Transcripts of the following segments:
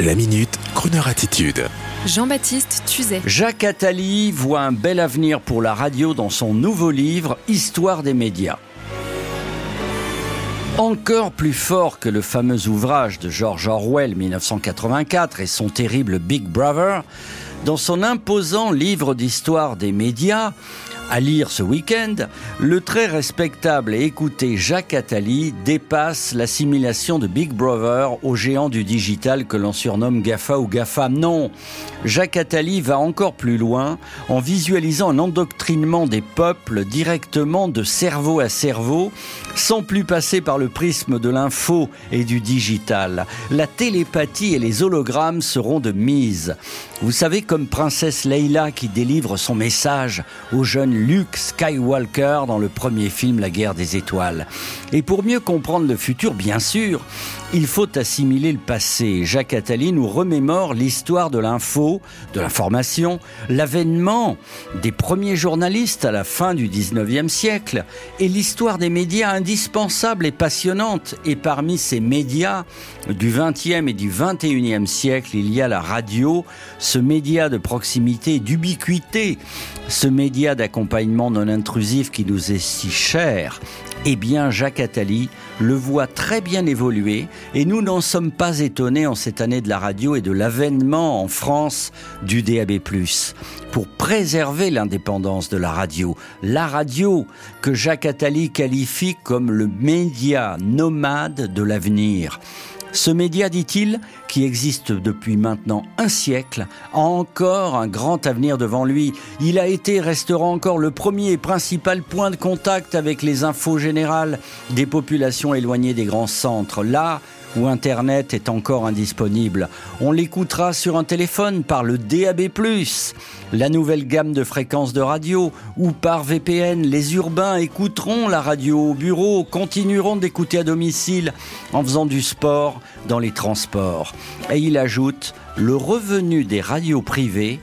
La minute, Kroneur attitude. Jean-Baptiste Tuzet. Jacques Attali voit un bel avenir pour la radio dans son nouveau livre Histoire des médias. Encore plus fort que le fameux ouvrage de George Orwell 1984 et son terrible Big Brother, dans son imposant livre d'histoire des médias, à lire ce week-end, le très respectable et écouté Jacques Attali dépasse l'assimilation de Big Brother au géant du digital que l'on surnomme GAFA ou GAFA. Non, Jacques Attali va encore plus loin en visualisant un endoctrinement des peuples directement de cerveau à cerveau, sans plus passer par le prisme de l'info et du digital. La télépathie et les hologrammes seront de mise. Vous savez, comme princesse Leila qui délivre son message aux jeunes Luke Skywalker dans le premier film La guerre des étoiles. Et pour mieux comprendre le futur, bien sûr, il faut assimiler le passé. Jacques Attali nous remémore l'histoire de l'info, de l'information, l'avènement des premiers journalistes à la fin du 19e siècle et l'histoire des médias indispensables et passionnantes. Et parmi ces médias du 20e et du 21e siècle, il y a la radio, ce média de proximité d'ubiquité, ce média d'accompagnement non intrusif qui nous est si cher. Eh bien, Jacques Attali le voit très bien évoluer et nous n'en sommes pas étonnés en cette année de la radio et de l'avènement en France du DAB+. Pour préserver l'indépendance de la radio, la radio que Jacques Attali qualifie comme le média nomade de l'avenir. Ce média, dit-il, qui existe depuis maintenant un siècle, a encore un grand avenir devant lui. Il a été et restera encore le premier et principal point de contact avec les infos générales des populations éloignées des grands centres. Là où Internet est encore indisponible. On l'écoutera sur un téléphone par le DAB+, la nouvelle gamme de fréquences de radio, ou par VPN. Les urbains écouteront la radio au bureau, continueront d'écouter à domicile en faisant du sport dans les transports. Et il ajoute, le revenu des radios privées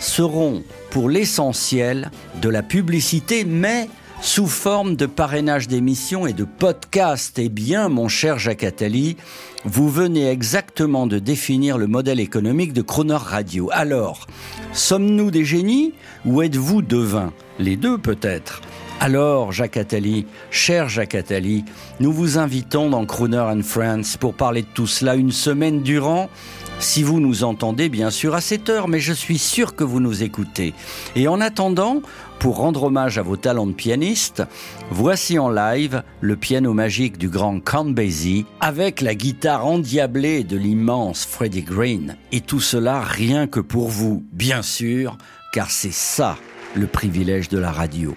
seront pour l'essentiel de la publicité, mais sous forme de parrainage d'émissions et de podcasts. Eh bien, mon cher Jacques Attali, vous venez exactement de définir le modèle économique de Croner Radio. Alors, sommes-nous des génies ou êtes-vous devins Les deux peut-être. Alors, Jacques Attali, cher Jacques Attali, nous vous invitons dans Crooner and Friends pour parler de tout cela une semaine durant. Si vous nous entendez, bien sûr, à cette heure, mais je suis sûr que vous nous écoutez. Et en attendant, pour rendre hommage à vos talents de pianiste, voici en live le piano magique du grand Count Basie avec la guitare endiablée de l'immense Freddie Green. Et tout cela rien que pour vous, bien sûr, car c'est ça le privilège de la radio.